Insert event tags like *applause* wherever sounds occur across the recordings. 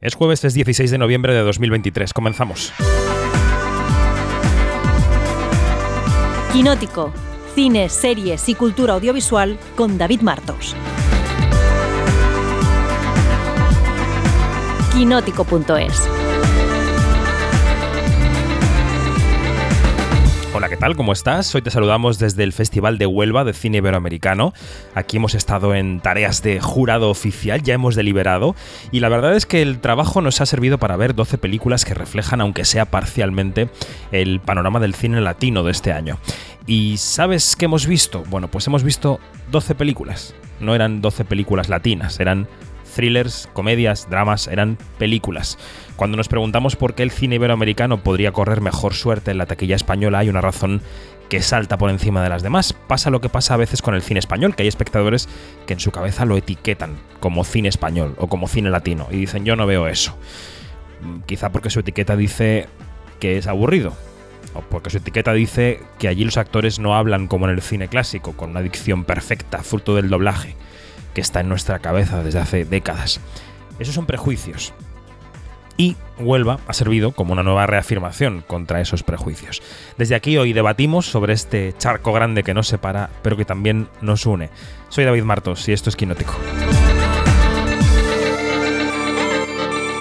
Es jueves, es 16 de noviembre de 2023. Comenzamos. Quinótico. Cine, series y cultura audiovisual con David Martos. Quinótico.es Hola, ¿qué tal? ¿Cómo estás? Hoy te saludamos desde el Festival de Huelva de Cine Iberoamericano. Aquí hemos estado en tareas de jurado oficial, ya hemos deliberado, y la verdad es que el trabajo nos ha servido para ver 12 películas que reflejan, aunque sea parcialmente, el panorama del cine latino de este año. ¿Y sabes qué hemos visto? Bueno, pues hemos visto 12 películas. No eran 12 películas latinas, eran thrillers, comedias, dramas, eran películas. Cuando nos preguntamos por qué el cine iberoamericano podría correr mejor suerte en la taquilla española, hay una razón que salta por encima de las demás. Pasa lo que pasa a veces con el cine español, que hay espectadores que en su cabeza lo etiquetan como cine español o como cine latino y dicen yo no veo eso. Quizá porque su etiqueta dice que es aburrido, o porque su etiqueta dice que allí los actores no hablan como en el cine clásico, con una dicción perfecta, fruto del doblaje que está en nuestra cabeza desde hace décadas. Esos son prejuicios. Y Huelva ha servido como una nueva reafirmación contra esos prejuicios. Desde aquí hoy debatimos sobre este charco grande que nos separa, pero que también nos une. Soy David Martos y esto es Quinótico.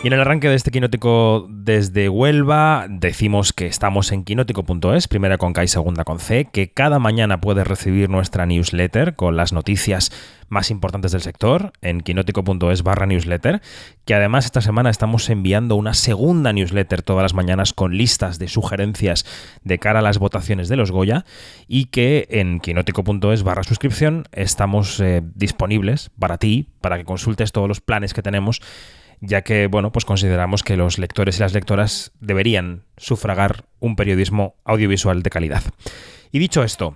Y en el arranque de este quinótico desde Huelva decimos que estamos en quinótico.es, primera con K y segunda con C, que cada mañana puedes recibir nuestra newsletter con las noticias más importantes del sector en quinótico.es barra newsletter, que además esta semana estamos enviando una segunda newsletter todas las mañanas con listas de sugerencias de cara a las votaciones de los Goya y que en quinótico.es barra suscripción estamos eh, disponibles para ti, para que consultes todos los planes que tenemos ya que, bueno, pues consideramos que los lectores y las lectoras deberían sufragar un periodismo audiovisual de calidad. Y dicho esto,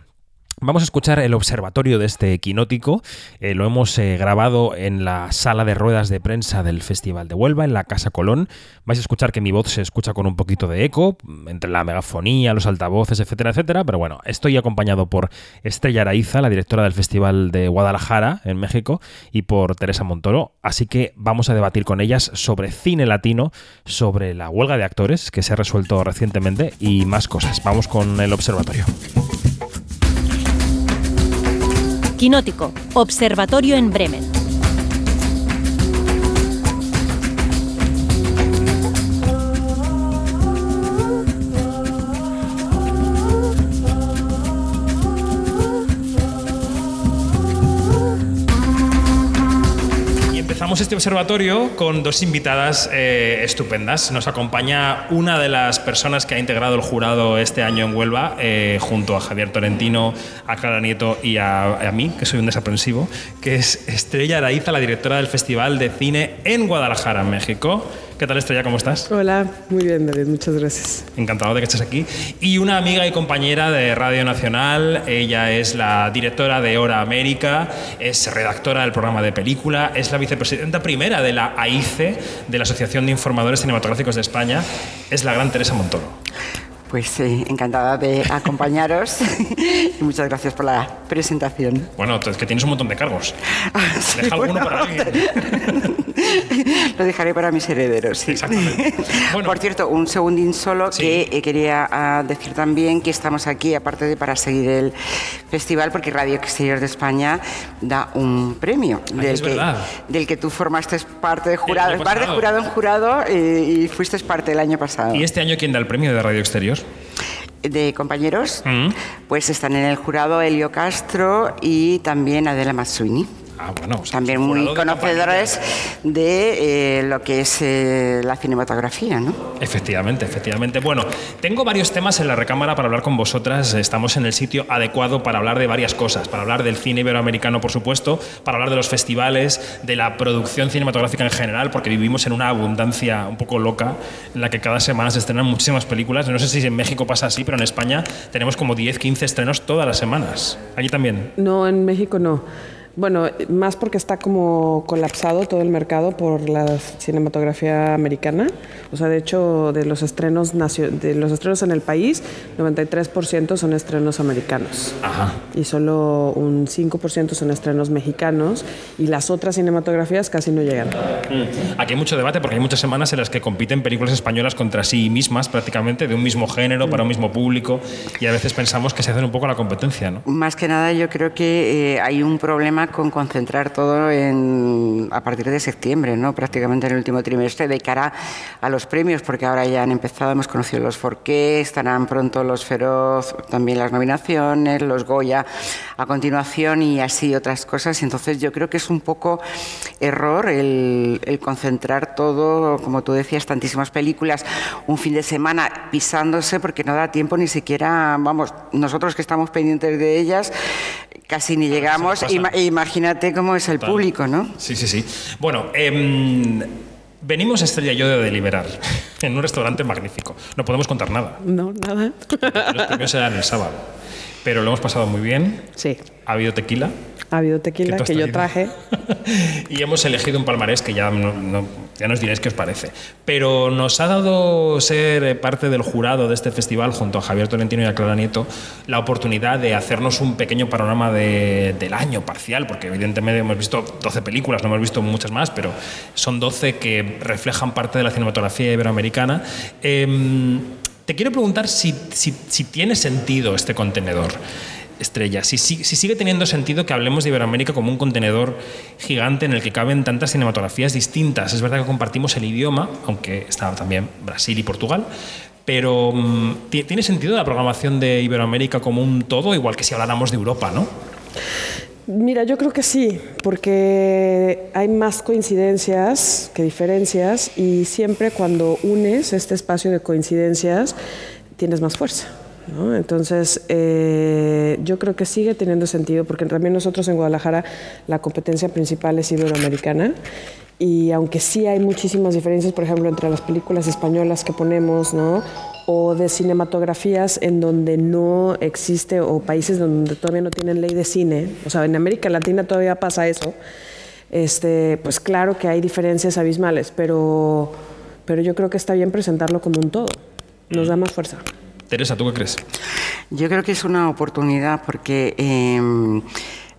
Vamos a escuchar el observatorio de este equinótico. Eh, lo hemos eh, grabado en la sala de ruedas de prensa del Festival de Huelva, en la Casa Colón. Vais a escuchar que mi voz se escucha con un poquito de eco, entre la megafonía, los altavoces, etcétera, etcétera. Pero bueno, estoy acompañado por Estrella Araiza, la directora del Festival de Guadalajara, en México, y por Teresa Montoro. Así que vamos a debatir con ellas sobre cine latino, sobre la huelga de actores que se ha resuelto recientemente y más cosas. Vamos con el observatorio. Quinótico, Observatorio en Bremen. Este observatorio con dos invitadas eh, estupendas. Nos acompaña una de las personas que ha integrado el jurado este año en Huelva, eh, junto a Javier Torrentino, a Clara Nieto y a, a, mí, que soy un desaprensivo, que es Estrella Araiza, la directora del Festival de Cine en Guadalajara, México. ¿Qué tal, Estrella? ¿Cómo estás? Hola, muy bien, David, muchas gracias. Encantado de que estés aquí. Y una amiga y compañera de Radio Nacional, ella es la directora de Hora América, es redactora del programa de película, es la vicepresidenta primera de la AICE, de la Asociación de Informadores Cinematográficos de España, es la gran Teresa Montoro. Pues eh, encantada de acompañaros *laughs* y muchas gracias por la presentación. Bueno, es que tienes un montón de cargos. *laughs* sí, Deja alguno bueno, para *laughs* alguien. Lo dejaré para mis herederos. Sí. Exactamente. Bueno, Por cierto, un segundín solo Sí. que eh, quería ah, decir también que estamos aquí, aparte de para seguir el festival, porque Radio Exterior de España da un premio Ay, es que, del que tú formaste parte de jurado, vas de jurado en jurado eh, y fuiste parte el año pasado. ¿y este año quién da el premio de Radio Exterior? De compañeros, Mm. pues están en el jurado Elio Castro y también Adela Mazzuini. Ah, bueno. o sea, También muy jurado de conocedores de eh, lo que es eh, la cinematografía, ¿no? Efectivamente, efectivamente. Bueno, tengo varios temas en la recámara para hablar con vosotras. Estamos en el sitio adecuado para hablar de varias cosas. Para hablar del cine iberoamericano, por supuesto, para hablar de los festivales, de la producción cinematográfica en general, porque vivimos en una abundancia un poco loca en la que cada semana se estrenan muchísimas películas. No sé si en México pasa así, pero en España tenemos como 10, 15 estrenos todas las semanas. Allí también. No, en México no. Bueno, más porque está como colapsado todo el mercado por la cinematografía americana. O sea, de hecho, de los estrenos de los estrenos en el país, 93% son estrenos americanos. Ajá. Y solo un 5% son estrenos mexicanos y las otras cinematografías casi no llegan. Mm. Aquí hay mucho debate porque hay muchas semanas en las que compiten películas españolas contra sí mismas, prácticamente de un mismo género para un mismo público y a veces pensamos que se hacen un poco la competencia, ¿no? Más que nada, yo creo que eh, hay un problema con concentrar todo en, a partir de septiembre, ¿no? prácticamente en el último trimestre, de cara a los premios, porque ahora ya han empezado, hemos conocido los Forqué, estarán pronto los Feroz, también las nominaciones, los Goya a continuación y así otras cosas. Entonces yo creo que es un poco error el, el concentrar todo, como tú decías, tantísimas películas, un fin de semana pisándose porque no da tiempo ni siquiera, vamos, nosotros que estamos pendientes de ellas, casi ni llegamos. Imagínate cómo es el público, ¿no? Sí, sí, sí. Bueno, em, venimos Estrella y yo de deliberar *laughs* en un restaurante magnífico. No podemos contar nada. No, nada. Los premios serán el sábado. Pero lo hemos pasado muy bien. Sí. Ha habido tequila. Ha habido tequila que, yo traje. *laughs* y hemos elegido un palmarés que ya, ya nos diréis qué os parece. Pero nos ha dado ser parte del jurado de este festival, junto a Javier Tolentino y a Clara Nieto, la oportunidad de hacernos un pequeño panorama del año parcial, porque evidentemente hemos visto 12 películas, no hemos visto muchas más, pero son 12 que reflejan parte de la cinematografía iberoamericana. Em, te quiero preguntar si tiene sentido este contenedor estrella. Si, sigue teniendo sentido que hablemos de Iberoamérica como un contenedor gigante en el que caben tantas cinematografías distintas. Es verdad que compartimos el idioma, aunque está también Brasil y Portugal, pero mm, ¿tiene sentido la programación de Iberoamérica como un todo, igual que si habláramos de Europa, no? Mira, yo creo que sí, porque hay más coincidencias que diferencias y siempre cuando unes este espacio de coincidencias tienes más fuerza. Entonces, eh, yo creo que sigue teniendo sentido porque también nosotros en Guadalajara la competencia principal es iberoamericana y aunque sí hay muchísimas diferencias, por ejemplo, entre las películas españolas que ponemos, ¿no? o de cinematografías en donde no existe o países donde todavía no tienen ley de cine, o sea, en América Latina todavía pasa eso, este, pues claro que hay diferencias abismales, pero, pero yo creo que está bien presentarlo como un todo, nos da más fuerza. Teresa, ¿tú qué crees? Yo creo que es una oportunidad porque... Eh,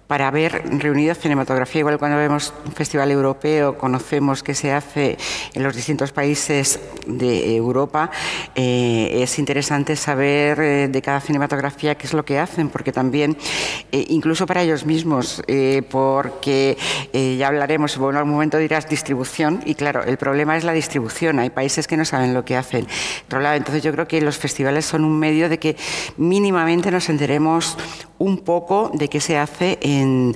para ver reunida cinematografía. Igual cuando vemos un festival europeo, conocemos qué se hace en los distintos países de Europa, eh, es interesante saber eh, de cada cinematografía qué es lo que hacen, porque también, eh, incluso para ellos mismos, porque ya hablaremos, bueno, al momento dirás distribución, y claro, el problema es la distribución. Hay países que no saben lo que hacen. entonces yo creo que los festivales son un medio de que mínimamente nos enteremos un poco de qué se hace en, en,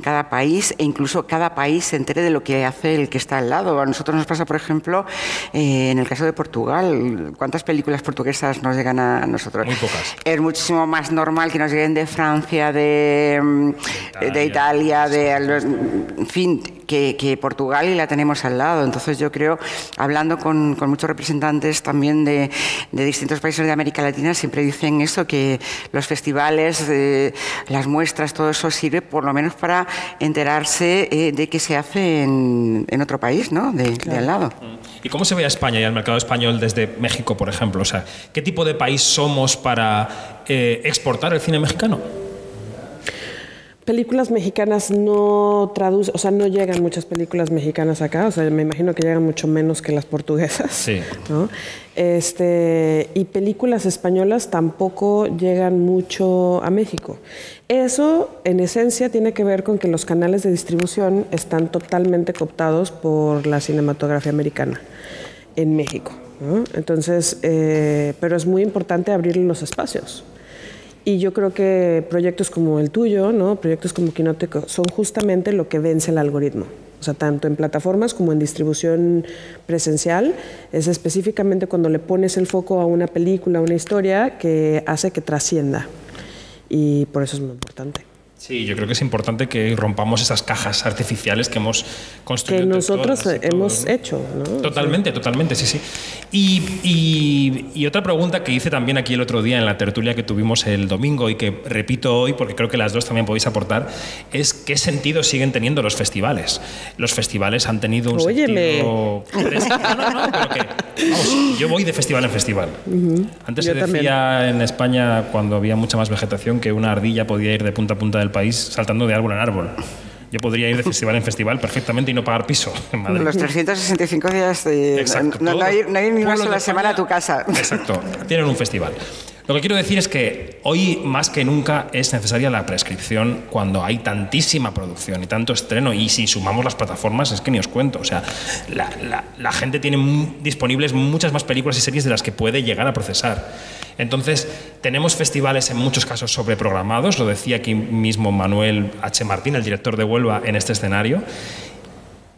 cada país e incluso cada país se entere de lo que hace el que está al lado. A nosotros nos pasa, por ejemplo, eh, en el caso de Portugal, ¿cuántas películas portuguesas nos llegan a nosotros? Muy pocas. Es muchísimo más normal que nos lleguen de Francia, de, de Italia, de, en fin, que, Portugal y la tenemos al lado. Entonces yo creo, hablando con, muchos representantes también de, distintos países de América Latina, siempre dicen eso, que los festivales, eh, las muestras, todo eso sirve por lo menos para enterarse eh, de qué se hace en, otro país, ¿no? De, al lado. ¿Y cómo se ve a España y al mercado español desde México, por ejemplo? O sea, ¿qué tipo de país somos para eh, exportar el cine mexicano? Películas mexicanas no traducen, o sea, no llegan muchas películas mexicanas acá, o sea, me imagino que llegan mucho menos que las portuguesas. Sí. *laughs* Este, y películas españolas tampoco llegan mucho a México. Eso, en esencia, tiene que ver con que los canales de distribución están totalmente cooptados por la cinematografía americana en México. Entonces, eh, pero es muy importante abrir los espacios. Y yo creo que proyectos como el tuyo, ¿no? proyectos como Quinoteco, son justamente lo que vence el algoritmo. O sea, tanto en plataformas como en distribución presencial, es específicamente cuando le pones el foco a una película, a una historia, que hace que trascienda. Y por eso es muy importante. Sí, yo creo que es importante que rompamos esas cajas artificiales que hemos construido. Que nosotros hemos hecho, ¿no? Totalmente, totalmente, sí, sí. Y, y, otra pregunta que hice también aquí el otro día en la tertulia que tuvimos el domingo y que repito hoy porque creo que las dos también podéis aportar es qué sentido siguen teniendo los festivales. Los festivales han tenido un Óyeme. sentido... No, no, no, pero que, vamos, yo voy de festival en festival. Antes Yo se decía en España, cuando había mucha más vegetación, que una ardilla podía ir de punta a punta del país saltando de árbol en árbol. Yo podría ir de festival en festival perfectamente y no pagar piso *laughs* en Madrid. Los 365 días de, Exacto, no, no, ir, no ir ni una sola semana a tu casa. Exacto, tienen un festival. Lo que quiero decir es que hoy más que nunca es necesaria la prescripción cuando hay tantísima producción y tanto estreno y si sumamos las plataformas es que ni os cuento. O sea, la, gente tiene disponibles muchas más películas y series de las que puede llegar a procesar. Entonces, tenemos festivales en muchos casos sobreprogramados, lo decía aquí mismo Manuel H. Martín, el director de Huelva, en este escenario.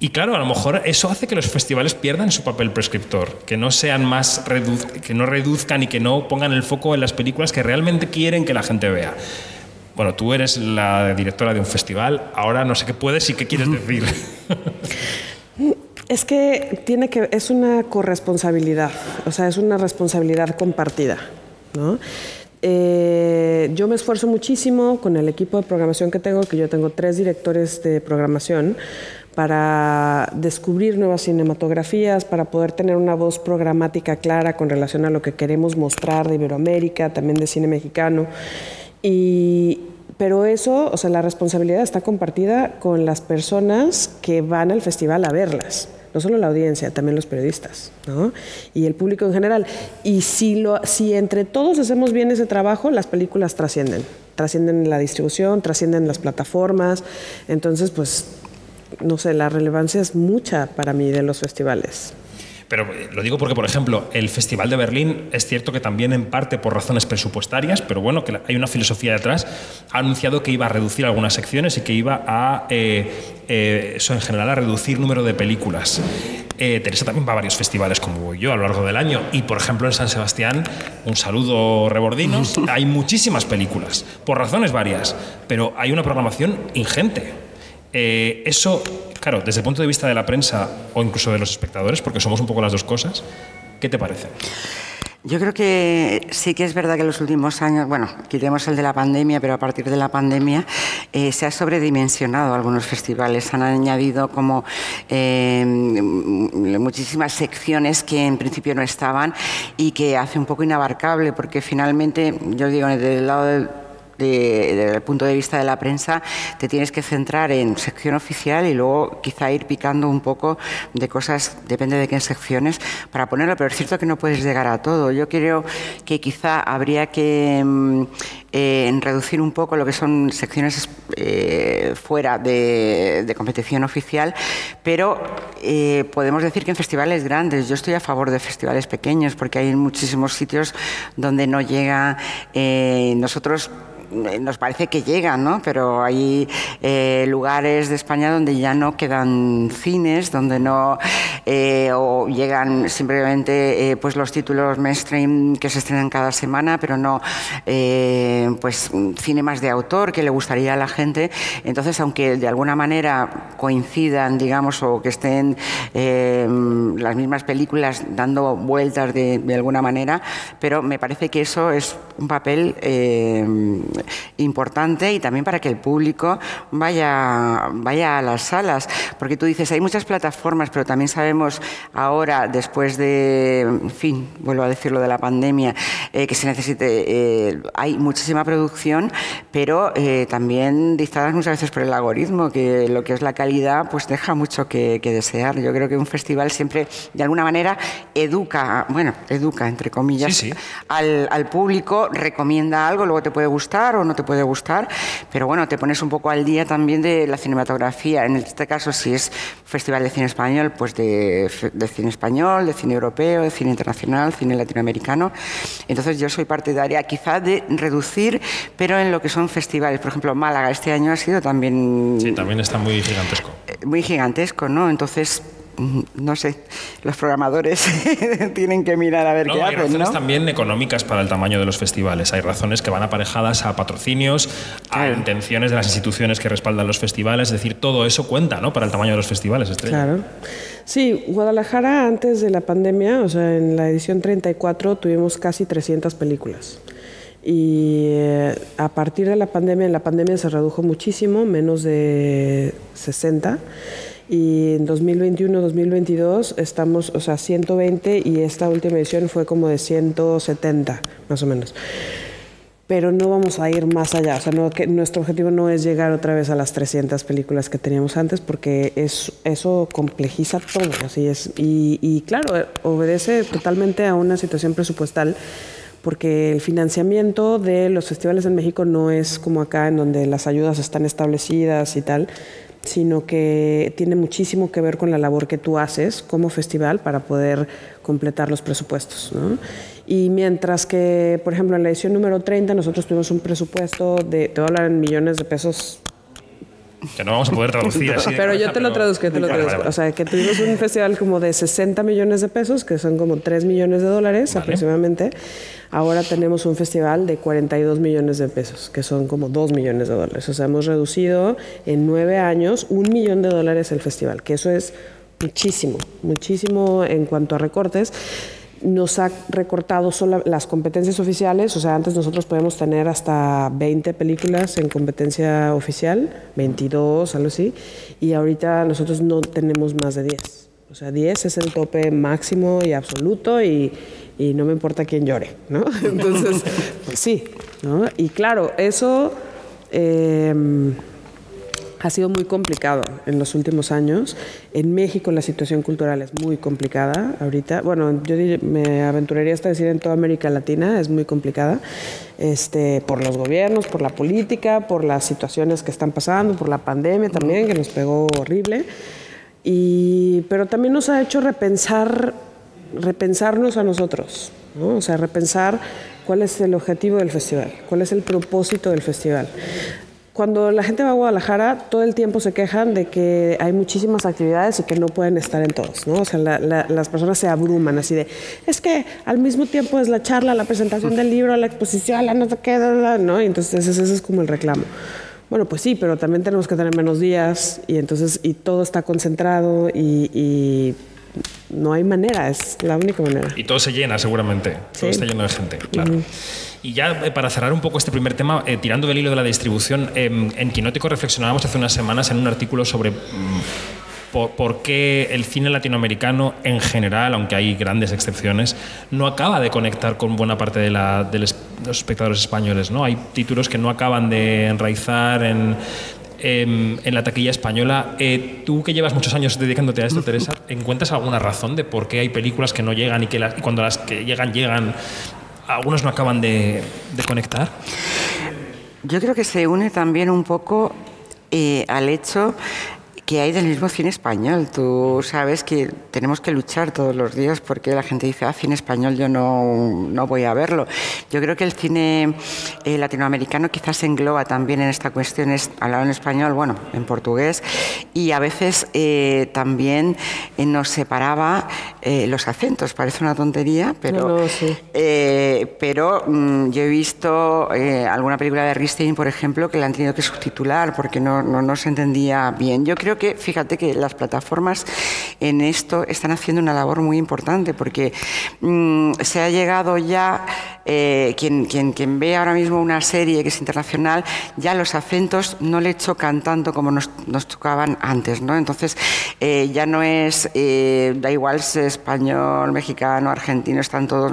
Y claro, a lo mejor eso hace que los festivales pierdan su papel prescriptor, que no sean más que no reduzcan y que no pongan el foco en las películas que realmente quieren que la gente vea. Bueno, tú eres la directora de un festival, ahora no sé qué puedes y qué quieres decir. Es que tiene que es una corresponsabilidad, o sea, es una responsabilidad compartida, ¿no? Eh, yo me esfuerzo muchísimo con el equipo de programación que tengo, que yo tengo tres directores de programación, para descubrir nuevas cinematografías, para poder tener una voz programática clara con relación a lo que queremos mostrar de Iberoamérica, también de cine mexicano. Y, pero eso, o sea, la responsabilidad está compartida con las personas que van al festival a verlas. No solo la audiencia, también los periodistas, ¿no? Y el público en general. Y si, lo, si entre todos hacemos bien ese trabajo, las películas trascienden. Trascienden en la distribución, trascienden en las plataformas. Entonces, pues, no sé, la relevancia es mucha para mí de los festivales. Pero eh, lo digo porque, por ejemplo, el Festival de Berlín es cierto que también en parte por razones presupuestarias, pero bueno, que hay una filosofía detrás, ha anunciado que iba a reducir algunas secciones y que iba a, eh, eh, eso en general, a reducir número de películas. Eh, Teresa también va a varios festivales como voy yo a lo largo del año y, por ejemplo, en San Sebastián, un saludo rebordinos, *laughs* hay muchísimas películas, por razones varias, pero hay una programación ingente. Eh, eso, claro, desde el punto de vista de la prensa o incluso de los espectadores, porque somos un poco las dos cosas, ¿qué te parece? Yo creo que sí que es verdad que en los últimos años, bueno, quitemos el de la pandemia, pero a partir de la pandemia eh, se ha sobredimensionado algunos festivales. Han añadido como eh, muchísimas secciones que en principio no estaban y que hace un poco inabarcable, porque finalmente, yo digo, desde el lado del de- desde el punto de vista de la prensa, te tienes que centrar en sección oficial y luego quizá ir picando un poco de cosas, depende de qué secciones, para ponerlo, pero es cierto que no puedes llegar a todo. Yo creo que quizá habría que eh, reducir un poco lo que son secciones eh, fuera de, competición oficial, pero eh, podemos decir que en festivales grandes, yo estoy a favor de festivales pequeños, porque hay muchísimos sitios donde no llega, nosotros nos parece que llegan, ¿no? Pero hay lugares de España donde ya no quedan cines, donde no o llegan simplemente pues los títulos mainstream que se estrenan cada semana, pero no eh, pues cine más de autor que le gustaría a la gente. Entonces, aunque de alguna manera coincidan, digamos, o que estén eh, las mismas películas dando vueltas de, de alguna manera, pero me parece que eso es un papel eh, importante y también para que el público vaya, vaya a las salas. Porque tú dices, hay muchas plataformas, pero también sabemos ahora, después de, en fin, vuelvo a decirlo de la pandemia, eh, que se necesite, eh, hay muchísima producción, pero eh, también dictadas muchas veces por el algoritmo, que lo que es la calidad pues deja mucho que, que desear. Yo creo que un festival siempre, de alguna manera, educa, bueno, educa, entre comillas, Sí, sí. Al, al público, recomienda algo, luego te puede gustar o no te puede gustar, pero bueno, te pones un poco al día también de la cinematografía. En este caso, si es Festival de Cine Español, pues de, de cine español, de cine europeo, de cine internacional, cine latinoamericano. Entonces yo soy partidaria quizá de reducir, pero en lo que son festivales. Por ejemplo, Málaga este año ha sido también Sí, también está muy gigantesco. eh, muy gigantesco, ¿no? Entonces, mm, no sé, los programadores *laughs* tienen que mirar a ver qué hay hacen. razones ¿no? también económicas para el tamaño de los festivales. Hay razones que van aparejadas a patrocinios, a intenciones de las instituciones que respaldan los festivales. Es decir, todo eso cuenta ¿no? para el tamaño de los festivales. Estrella. Claro. Sí, Guadalajara antes de la pandemia, o sea, en la edición 34 tuvimos casi 300 películas. Y eh, a partir de la pandemia, la pandemia se redujo muchísimo, menos de 60. Y en 2021-2022 estamos, o sea, 120 y esta última edición fue como de 170, más o menos. Pero no vamos a ir más allá, o sea, no, que nuestro objetivo no es llegar otra vez a las 300 películas que teníamos antes porque es, eso complejiza todo, así es. Y, y claro, obedece totalmente a una situación presupuestal porque el financiamiento de los festivales en México no es como acá, en donde las ayudas están establecidas y tal, sino que tiene muchísimo que ver con la labor que tú haces como festival para poder completar los presupuestos. ¿no? Y mientras que, por ejemplo, en la edición número 30 nosotros tuvimos un presupuesto de, te voy a hablar en millones de pesos que no vamos a poder traducir así. pero yo te lo traduzco, yo te lo Vale, traduzco. vale. O sea, que tuvimos un festival como de 60 millones de pesos, que son como 3 millones de dólares aproximadamente. Ahora tenemos un festival de 42 millones de pesos, que son como 2 millones de dólares. O sea, hemos reducido en nueve años un millón de dólares el festival, que eso es muchísimo, muchísimo en cuanto a recortes nos ha recortado solo las competencias oficiales, o sea, antes nosotros podíamos tener hasta 20 películas en competencia oficial, 22, algo así, y ahorita nosotros no tenemos más de 10. O sea, 10 es el tope máximo y absoluto y, y no me importa quién llore, ¿no? *laughs* Entonces, pues sí, ¿no? Y claro, eso... eh, ha sido muy complicado en los últimos años. En México la situación cultural es muy complicada ahorita. Bueno, yo me aventuraría hasta decir en toda América Latina es muy complicada, este, por los gobiernos, por la política, por las situaciones que están pasando, por la pandemia también, que nos pegó horrible. Y, pero también nos ha hecho repensar, repensarnos a nosotros, ¿no? o sea, repensar cuál es el objetivo del festival, cuál es el propósito del festival cuando la gente va a Guadalajara, todo el tiempo se quejan de que hay muchísimas actividades y que no pueden estar en todos, ¿no? O sea, la- la- las personas se abruman así de, es que al mismo tiempo es la charla, la presentación del libro, la exposición, la no sé qué, ¿no? Y entonces ese, ese es como el reclamo. Bueno, pues sí, pero también tenemos que tener menos días y entonces, y todo está concentrado y, y no hay manera, es la única manera. Y todo se llena seguramente, todo Sí. está lleno de gente, claro. Y ya eh, para cerrar un poco este primer tema, eh, tirando del hilo de la distribución, eh, en Quinótico reflexionábamos hace unas semanas en un artículo sobre mm, por, por qué el cine latinoamericano en general, aunque hay grandes excepciones, no acaba de conectar con buena parte de, la- de los los espectadores españoles. ¿no? Hay títulos que no acaban de enraizar en, en, en la taquilla española. Eh, tú que llevas muchos años dedicándote a esto, Teresa, *laughs* ¿encuentras alguna razón de por qué hay películas que no llegan y que las- y cuando las que llegan, llegan, algunos no acaban de, de conectar? Yo creo que se une también un poco eh, al hecho que hay del mismo cine español. Tú sabes que tenemos que luchar todos los días porque la gente dice, ah, cine español yo no, no voy a verlo. Yo creo que el cine eh, latinoamericano quizás engloba también en esta cuestión, es hablar en español, bueno, en portugués, y a veces eh, también eh, nos separaba los acentos. Parece una tontería, pero... No, no, sí. Pero mm, yo he visto alguna película de Ristin, por ejemplo, que la han tenido que subtitular porque no, no, no se entendía bien. Yo creo que, fíjate que las plataformas en esto están haciendo una labor muy importante porque mm, se ha llegado ya, eh, quien, quien, quien ve ahora mismo una serie que es internacional, ya los acentos no le chocan tanto como nos, nos chocaban antes, ¿no? Entonces, eh, ya no es, eh, da igual si es español, mexicano, argentino, están todos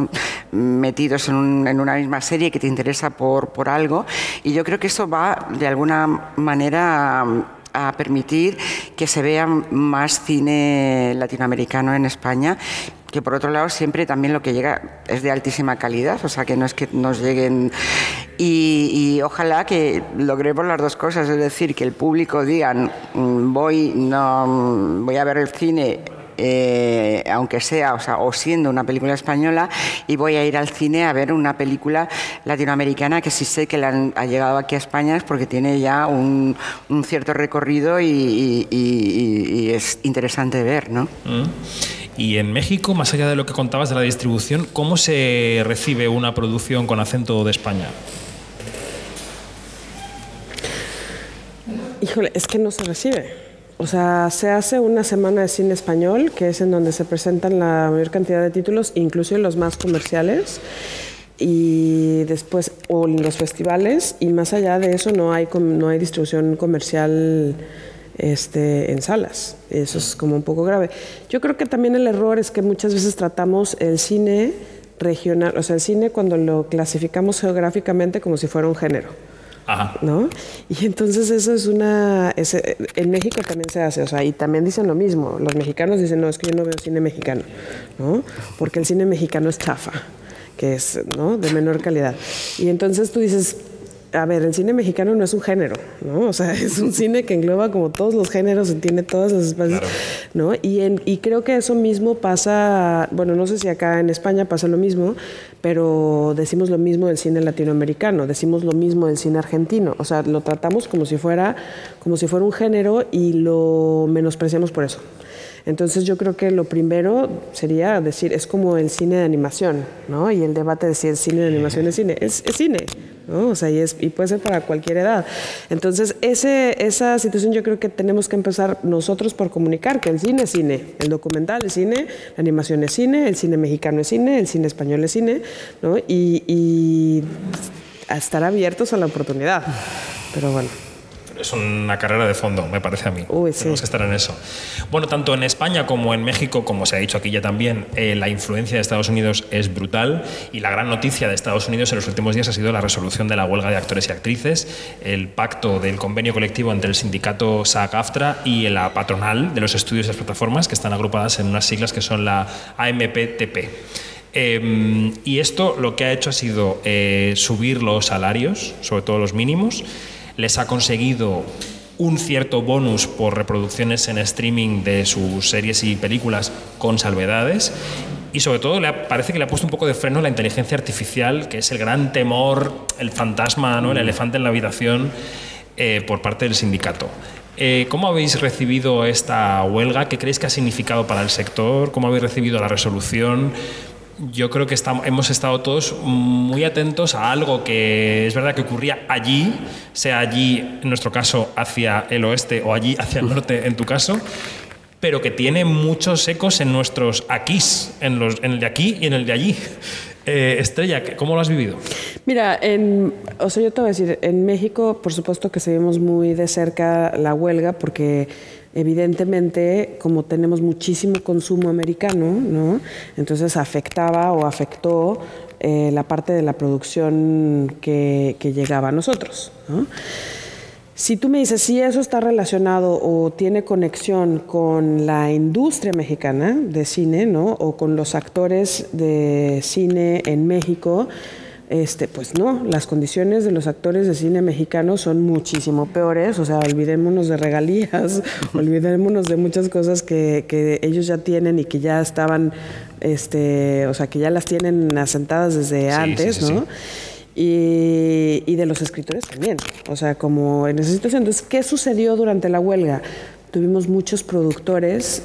metidos en, un- en una misma serie que te interesa por, por algo. Y yo creo que eso va, de alguna manera, a permitir que se vea más cine latinoamericano en España que por otro lado siempre también lo que llega es de altísima calidad, o sea que no es que nos lleguen y, ojalá que logremos las dos cosas, es decir, que el público digan mm, voy, no, voy a ver el cine eh, aunque sea o, sea, o siendo una película española, y voy a ir al cine a ver una película latinoamericana que sí sé que la han, ha llegado aquí a España es porque tiene ya un, un cierto recorrido y, y, y, y, es interesante ver, ¿no? Mm. Y en México, más allá de lo que contabas de la distribución, ¿cómo se recibe una producción con acento de España? Híjole, es que no se recibe. O sea, se hace una semana de cine español, que es en donde se presentan la mayor cantidad de títulos, incluso los más comerciales, y después, o en los festivales, y más allá de eso no hay, no hay distribución comercial este, en salas. Eso es como un poco grave. Yo creo que también el error es que muchas veces tratamos el cine regional, o sea, el cine cuando lo clasificamos geográficamente como si fuera un género. Ajá. ¿No? Y entonces eso es una... Ese, en México también se hace, o sea, y también dicen lo mismo. Los mexicanos dicen, no, es que yo no veo cine mexicano, ¿no? Porque el cine mexicano es chafa, que es, ¿no? De menor calidad. Y entonces tú dices, a ver, el cine mexicano no es un género, ¿no? O sea, *laughs* es un cine que engloba como todos los géneros y tiene todos los espacios, claro. ¿no? Y, en, y creo que eso mismo pasa, bueno, no sé si acá en España pasa lo mismo, pero decimos lo mismo del cine latinoamericano, decimos lo mismo del cine argentino, o sea, lo tratamos como si fuera, como si fuera un género y lo menospreciamos por eso. Entonces yo creo que lo primero sería decir, es como el cine de animación, ¿no? Y el debate de si el cine de animación es cine. Es, es cine, O sea, y, es, y, puede ser para cualquier edad. Entonces ese, esa situación yo creo que tenemos que empezar nosotros por comunicar que el cine es cine, el documental es cine, la animación es cine, el cine mexicano es cine, el cine español es cine, ¿no? Y, y a estar abiertos a la oportunidad. Pero bueno es una carrera de fondo, me parece a mí. Uy, sí. Tenemos que estar en eso. Bueno, tanto en España como en México, como se ha dicho aquí ya también, eh, la influencia de Estados Unidos es brutal y la gran noticia de Estados Unidos en los últimos días ha sido la resolución de la huelga de actores y actrices, el pacto del convenio colectivo entre el sindicato SAG-AFTRA y la patronal de los estudios y las plataformas, que están agrupadas en unas siglas que son la AMPTP. Eh, y esto lo que ha hecho ha sido eh, subir los salarios, sobre todo los mínimos, les ha conseguido un cierto bonus por reproducciones en streaming de sus series y películas con salvedades y sobre todo le ha, parece que le ha puesto un poco de freno a la inteligencia artificial, que es el gran temor, el fantasma, ¿no? el elefante en la habitación eh, por parte del sindicato. Eh, ¿Cómo habéis recibido esta huelga? ¿Qué creéis que ha significado para el sector? ¿Cómo habéis recibido la resolución? Yo creo que estamos, hemos estado todos muy atentos a algo que es verdad que ocurría allí, sea allí, en nuestro caso, hacia el oeste o allí hacia el norte, en tu caso, pero que tiene muchos ecos en nuestros aquís, en, el de aquí y en el de allí. *laughs* Eh, Estrella, ¿cómo lo has vivido? Mira, en, o sea, yo te voy a decir, en México, por supuesto que seguimos muy de cerca la huelga porque evidentemente, como tenemos muchísimo consumo americano, ¿no? entonces afectaba o afectó eh, la parte de la producción que, que llegaba a nosotros. ¿no? Si tú me dices si eso está relacionado o tiene conexión con la industria mexicana de cine, ¿no? O con los actores de cine en México, este, pues no, las condiciones de los actores de cine mexicanos son muchísimo peores, o sea, olvidémonos de regalías, *laughs* olvidémonos de muchas cosas que, que, ellos ya tienen y que ya estaban, este, o sea, que ya las tienen asentadas desde sí, antes, sí, sí, ¿no? Y, y, de los escritores también, o sea, como en esa situación. Entonces, ¿qué sucedió durante la huelga? Tuvimos muchos productores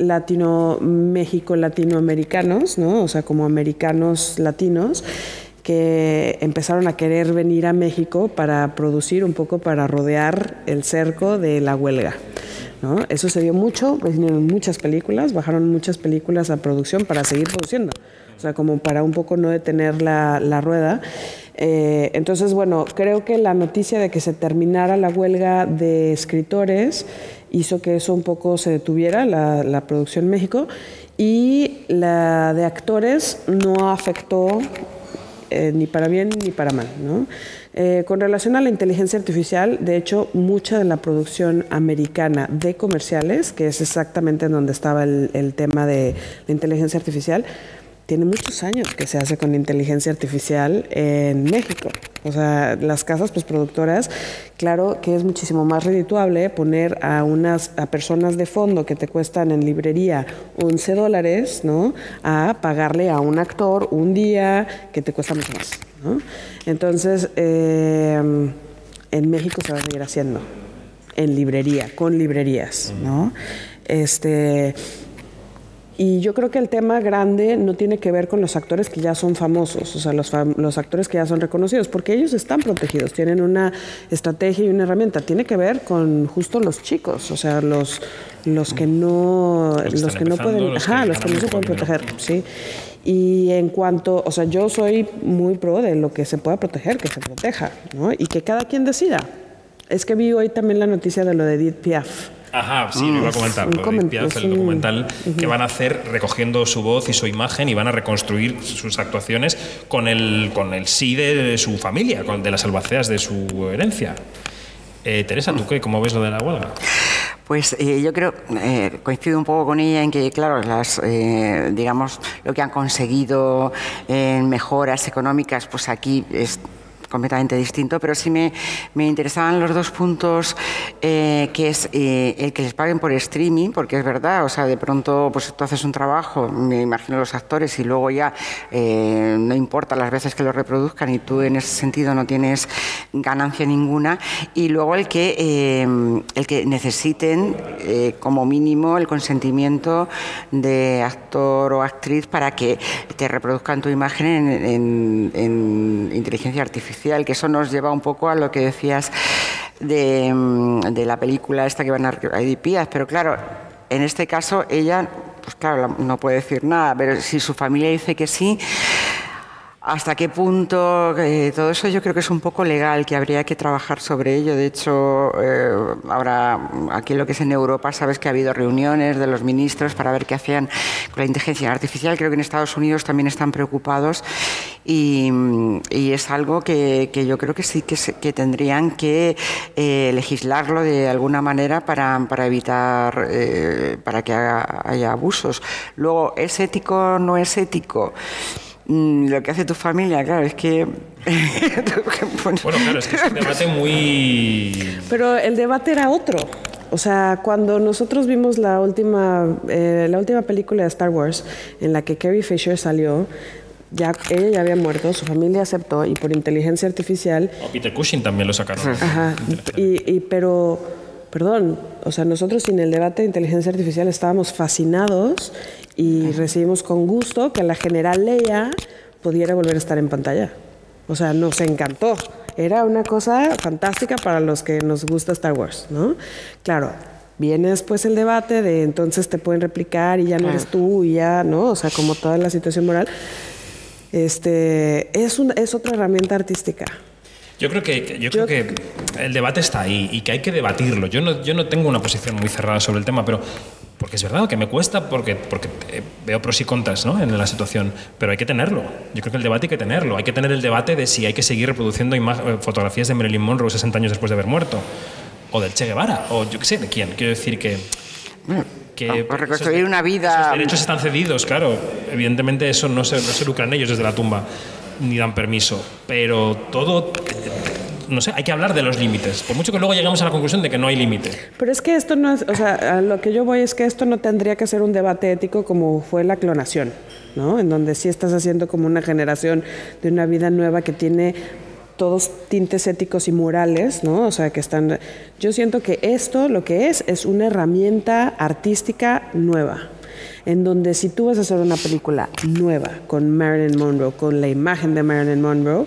latino México latinoamericanos, ¿no? O sea, como americanos latinos que empezaron a querer venir a México para producir un poco para rodear el cerco de la huelga. ¿no? Eso se dio mucho, vinieron muchas películas, bajaron muchas películas a producción para seguir produciendo, o sea, como para un poco no detener la, la rueda. Eh, entonces, bueno, creo que la noticia de que se terminara la huelga de escritores hizo que eso un poco se detuviera, la, producción en México, y la de actores no afectó eh, ni para bien ni para mal. ¿no? Eh, con relación a la inteligencia artificial, de hecho, mucha de la producción americana de comerciales, que es exactamente en donde estaba el, el tema de la inteligencia artificial, tiene muchos años que se hace con inteligencia artificial en México. O sea, las casas pues, productoras, claro que es muchísimo más redituable poner a unas a personas de fondo que te cuestan en librería 11 dólares, ¿no? A pagarle a un actor un día que te cuesta mucho más, ¿no? Entonces, eh, en México se va a seguir haciendo en librería, con librerías, ¿no? Este y yo creo que el tema grande no tiene que ver con los actores que ya son famosos, o sea, los, los, actores que ya son reconocidos, porque ellos están protegidos, tienen una estrategia y una herramienta. Tiene que ver con justo los chicos, o sea, los, los que no, los, que, no pueden, ajá, los que no se pueden proteger, sí. Y en cuanto, o sea, yo soy muy pro de lo que se pueda proteger, que se proteja, ¿no? Y que cada quien decida. Es que vi hoy también la noticia de lo de Edith Piaf. Ajá, sí, lo iba a comentar. el documental que van a hacer recogiendo su voz y su imagen y van a reconstruir sus actuaciones con el, con el sí de, su familia, con, de las albaceas de su herencia. Eh, Teresa, ¿tú qué? ¿Cómo ves lo de la huelga? Pues eh, yo creo, eh, coincido un poco con ella en que, claro, las, digamos, lo que han conseguido en mejoras económicas, pues aquí es completamente distinto, pero sí me, me interesaban los dos puntos, eh, que es eh, el que les paguen por streaming, porque es verdad, o sea, de pronto pues tú haces un trabajo, me imagino los actores, y luego ya eh, no importa las veces que lo reproduzcan y tú en ese sentido no tienes ganancia ninguna, y luego el que, el que necesiten como mínimo el consentimiento de actor o actriz para que te reproduzcan tu imagen en, en inteligencia artificial que eso nos lleva un poco a lo que decías de, mm, la película esta que van a Edipías, pero claro, en este caso ella, pues claro, no puede decir nada, pero si su familia dice que sí, ¿Hasta qué punto? Eh, todo eso yo creo que es un poco legal, que habría que trabajar sobre ello. De hecho, eh, ahora aquí lo que es en Europa, sabes que ha habido reuniones de los ministros para ver qué hacían con la inteligencia artificial. Creo que en Estados Unidos también están preocupados y, es algo que, yo creo que sí que, que tendrían que eh, legislarlo de alguna manera para, evitar para que haya abusos. Luego, ¿es ético o no es ético? Mm, lo que hace tu familia, claro, es que... *laughs* bueno, claro, es que es un debate muy... Pero el debate era otro. O sea, cuando nosotros vimos la última, eh, la última película de Star Wars, en la que Carrie Fisher salió, ya, ella ya había muerto, su familia aceptó, y por inteligencia artificial... O Peter Cushing también lo sacaron. Ajá, y, y, pero, perdón, o sea, nosotros sin el debate de inteligencia artificial estábamos fascinados y recibimos con gusto que la general Leia pudiera volver a estar en pantalla. O sea, nos encantó. Era una cosa fantástica para los que nos gusta Star Wars, ¿no? Claro, viene después el debate de entonces te pueden replicar y ya no eres tú y ya, ¿no? O sea, como toda la situación moral. Este, es, es otra herramienta artística. Yo creo que, yo creo que el debate está ahí y que hay que debatirlo. Yo no, yo no tengo una posición muy cerrada sobre el tema, pero porque es verdad que me cuesta, porque, porque eh, veo pros y contras ¿no? en la situación, pero hay que tenerlo. Yo creo que el debate hay que tenerlo. Hay que tener el debate de si hay que seguir reproduciendo eh, fotografías de Marilyn Monroe 60 años después de haber muerto, o del Che Guevara, o yo qué sé de quién. Quiero decir que. que reconstruir una vida. Los derechos están cedidos, claro. Evidentemente, eso no se, no se lucran ellos desde la tumba, ni dan permiso. Pero todo no sé, hay que hablar de los límites, por mucho que luego lleguemos a la conclusión de que no hay límite. Pero es que esto no es, o sea, a lo que yo voy es que esto no tendría que ser un debate ético como fue la clonación, ¿no? En donde sí estás haciendo como una generación de una vida nueva que tiene todos tintes éticos y morales, ¿no? O sea, que están... Yo siento que esto lo que es es una herramienta artística nueva, en donde si tú vas a hacer una película nueva con Marilyn Monroe, con la imagen de Marilyn Monroe,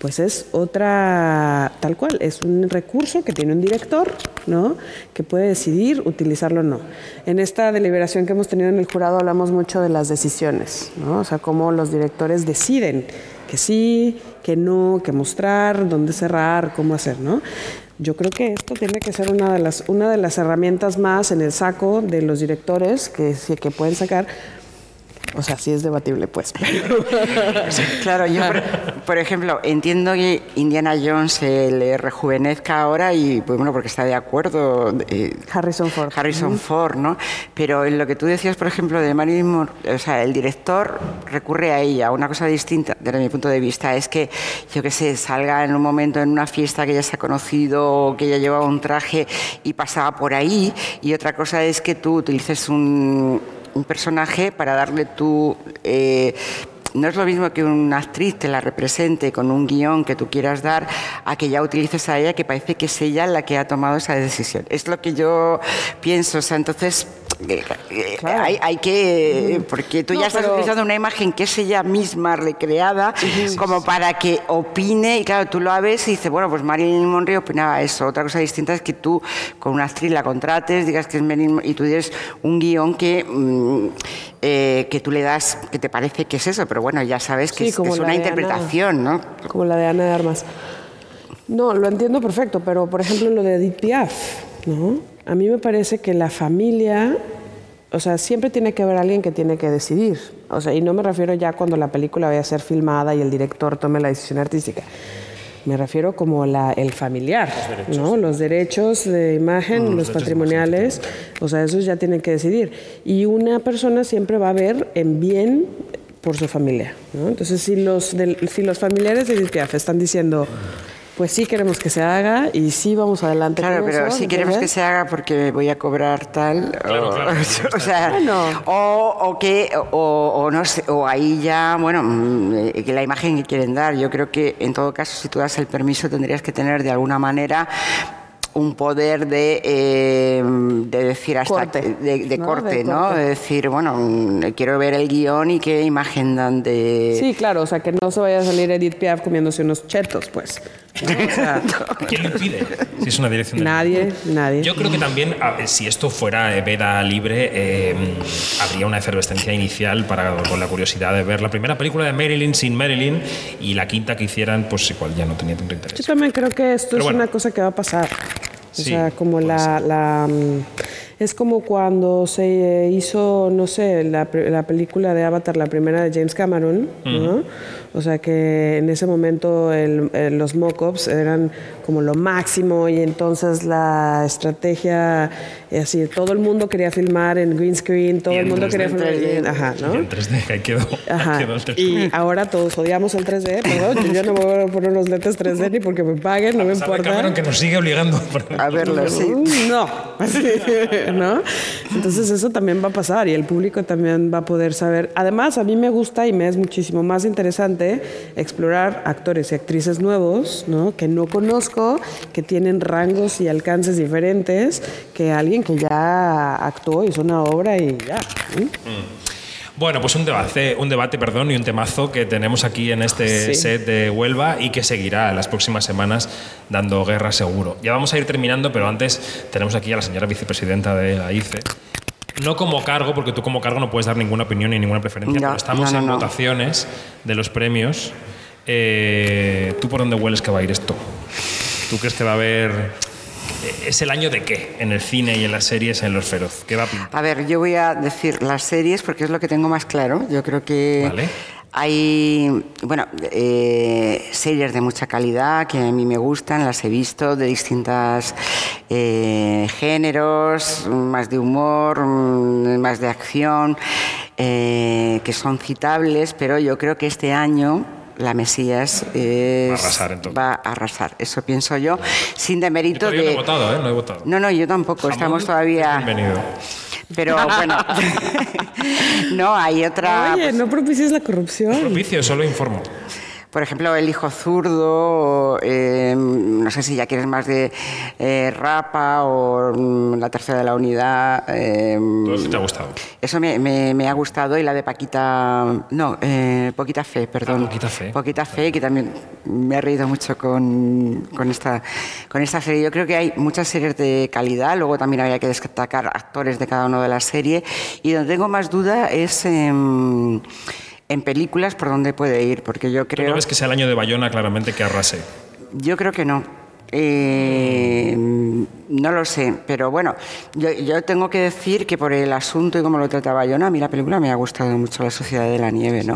pues es otra, tal cual, es un recurso que tiene un director, ¿no? Que puede decidir utilizarlo o no. En esta deliberación que hemos tenido en el jurado hablamos mucho de las decisiones, ¿no? O sea, cómo los directores deciden que sí, que no, que mostrar, dónde cerrar, cómo hacer, ¿no? Yo creo que esto tiene que ser una de las, una de las herramientas más en el saco de los directores que, que pueden sacar O sea, sí es debatible, pues. *laughs* claro, yo, por, ejemplo, entiendo que Indiana Jones se le rejuvenezca ahora y, pues bueno, porque está de acuerdo. Eh, Harrison Ford. Harrison Ford, ¿no? Pero en lo que tú decías, por ejemplo, de Marilyn Monroe, o sea, el director recurre a ella. Una cosa distinta, desde mi punto de vista, es que, yo qué sé, salga en un momento en una fiesta que ya se ha conocido, que ella llevaba un traje y pasaba por ahí, y otra cosa es que tú utilices un un personaje para darle tu... Eh, no es lo mismo que una actriz te la represente con un guion que tú quieras dar a que ya utilices a ella que parece que es ella la que ha tomado esa decisión. Es lo que yo pienso. O sea, entonces eh, hay, hay, que. Porque tú ya estás utilizando una imagen que es ella misma recreada como para que opine. Y claro, tú lo ves y dices, bueno, pues Marilyn Monroe opinaba eso. Otra cosa distinta es que tú con una actriz la contrates, digas que es Marilyn y tú tienes un guion que. Mm, eh, que tú le das, que te parece que es eso, pero bueno, ya sabes que es, una interpretación, ¿no? Como la de Ana de Armas. No, lo entiendo perfecto, pero por ejemplo lo de Edith Piaf, ¿no? A mí me parece que la familia, o sea, siempre tiene que haber alguien que tiene que decidir. O sea, y no me refiero ya cuando la película vaya a ser filmada y el director tome la decisión artística. Me refiero como la, el familiar, los ¿no? Los derechos de imagen, mm, los, patrimoniales, o sea, esos ya tienen que decidir. Y una persona siempre va a ver en bien por su familia, ¿no? Entonces, si los, si los familiares de Edith Piaf están diciendo pues sí queremos que se haga y sí vamos adelante. Claro, pero sí queremos que se haga porque voy a cobrar tal. o, *laughs* sea, o, que, o, no sé, o ahí ya, bueno, mm, que la imagen que quieren dar. Yo creo que en todo caso, si tú das el permiso, tendrías que tener de alguna manera un poder de, eh, de decir hasta corte, de, corte, ¿no? De decir, bueno, mm, quiero ver el guion y qué imagen dan de... Sí, claro, o sea, que no se vaya a salir Edith Piaf comiéndose unos chetos, pues. *laughs* ¿Quién lo impide? Si es una dirección Nadie, nadie. Yo creo que también, si esto fuera veda libre, eh, habría una efervescencia inicial para, con la curiosidad de ver la primera película de Marilyn sin Marilyn y la quinta que hicieran, pues igual ya no tenía tanto interés. Yo también creo que esto es una cosa que va a pasar. O sea, como la, la, mm, Es como cuando se hizo, no sé, la, la, película de Avatar, la primera de James Cameron, ¿no? O sea que en ese momento los mock-ups eran como lo máximo y entonces la estrategia, eh, así, todo el mundo quería filmar en green screen, todo el mundo quería filmar en Ajá, ¿no? en 3D, ahí quedó. Ajá. y *laughs* ahora todos odiamos el 3D, perdón, yo no me voy a poner unos lentes 3D ni porque me paguen, no me importa. Cameron que nos sigue obligando a verlo, sí. No, *laughs* Entonces eso también va a pasar y el público también va a poder saber. Además, a mí me gusta y me es muchísimo más interesante explorar actores y actrices nuevos, ¿no? que no conozco, que tienen rangos y alcances diferentes que alguien que ya actuó, hizo una obra y ya. Mm. Bueno, pues un debate, un debate, perdón, y un temazo que tenemos aquí en este set de Huelva y que seguirá las próximas semanas dando guerra seguro. Ya vamos a ir terminando, pero antes tenemos aquí a la señora vicepresidenta de la ICE, no como cargo, porque tú como cargo no puedes dar ninguna opinión ni ninguna preferencia, pero estamos en votaciones de los premios. Eh, ¿Tú por dónde hueles que va a ir esto? ¿Tú crees que va a haber ¿Es el año de qué en el cine y en las series en Los Feroz? ¿Qué va a pintar? A ver, yo voy a decir las series porque es lo que tengo más claro. Yo creo que vale. Hay, bueno, eh, series de mucha calidad que a mí me gustan, las he visto de distintos eh, géneros, más de humor, mm, más de acción, eh, que son citables, pero yo creo que este año la Mesías va a arrasar, eso pienso yo, sin demérito de... No he votado, ¿eh? No he votado. No, no, yo tampoco, estamos todavía... Bienvenido. Pero bueno, *laughs* no, hay otra... Oye, pues no propicies la corrupción. No propicio, solo informo. Por ejemplo, El hijo zurdo, eh, no sé si ya quieres más de eh, Rapa o mm, La tercera de la unidad. Eh, eso te ha gustado? Eso me, ha gustado y la de Paquita, no, Poquita Fe, perdón. Ah, Poquita Fe. Poquita Fe, que también me ha reído mucho con, con, esta, con esta serie. Yo creo que hay muchas series de calidad, luego también habría que destacar actores de cada una de las series y donde tengo más duda es en películas por dónde puede ir, porque yo creo... ¿Tú no ves que sea el año de Bayona claramente que arrase? Yo creo que no. Eh, no lo sé, pero bueno, yo, yo, tengo que decir que por el asunto y cómo lo trataba yo, no, a mí la película me ha gustado mucho, La Sociedad de la Nieve, ¿no?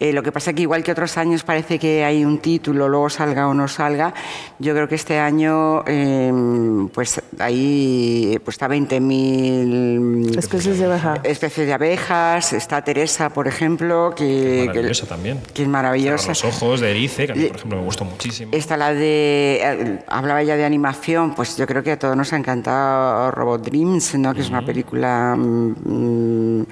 Eh, lo que pasa es que igual que otros años parece que hay un título, luego salga o no salga, yo creo que este año eh, pues ahí pues está 20.000 especies de abejas. Especies de abejas, está Teresa, por ejemplo, que, maravillosa también. Que es maravillosa. Los ojos de Erice, que a mí, por ejemplo, me gustó muchísimo. Está la de eh, hablaba ya de animación, pues yo creo que a todos nos ha encantado Robot Dreams, ¿no? Que es una película mm,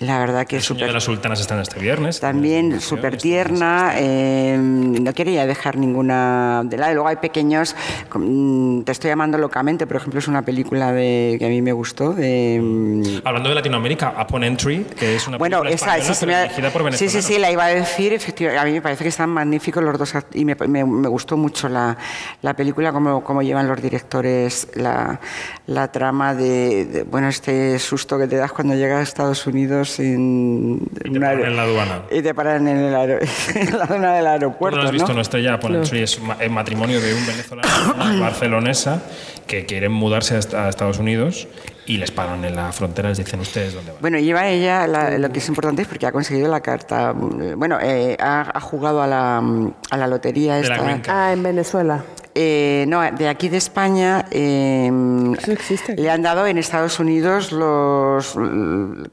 la verdad que es súper... de las sultanas están este viernes. También súper tierna. Eh, no quería dejar ninguna de lado. Luego hay pequeños... mm, Te estoy llamando locamente, por ejemplo, es una película de, que a mí me gustó. De, mm, Hablando de Latinoamérica, Upon Entry, que es una bueno, película esa, ha- dirigida por sí, sí, venezolanos. sí, la iba a decir. Efectivamente, a mí me parece que están magníficos los dos y me, me- me gustó mucho la, la película, cómo, cómo llevan los directores la, la trama de, de, bueno, este susto que te das cuando llegas a Estados Unidos en, Y te una paran en la aduana. y te paran en, el aero- *laughs* en la zona del ¿Tú aeropuerto, no has visto, ¿no? Estrella Upon Entry es el matrimonio de un venezolano y *coughs* una barcelonesa que quieren mudarse a est- a Estados Unidos y les paran en la frontera, les dicen ustedes dónde van. Bueno, lleva ella, la- lo que es importante es porque ha conseguido la carta, eh, bueno, eh, ha, ha jugado a la, a la lotería la esta. Ah, en Venezuela. Eh, no, de aquí de España eh, Eso existe aquí. le han dado en Estados Unidos los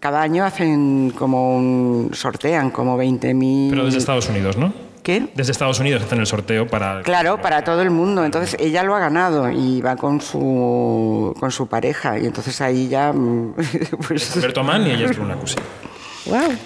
cada año hacen como un sortean como 20.000 Pero desde Estados Unidos, ¿no? ¿Qué? Desde Estados Unidos hacen el sorteo para... Claro, para todo el mundo. Entonces ella lo ha ganado y va con su con su pareja y entonces ahí ya mm, *laughs* pues Alberto Mann y ella es Bruna Cusi. Wow.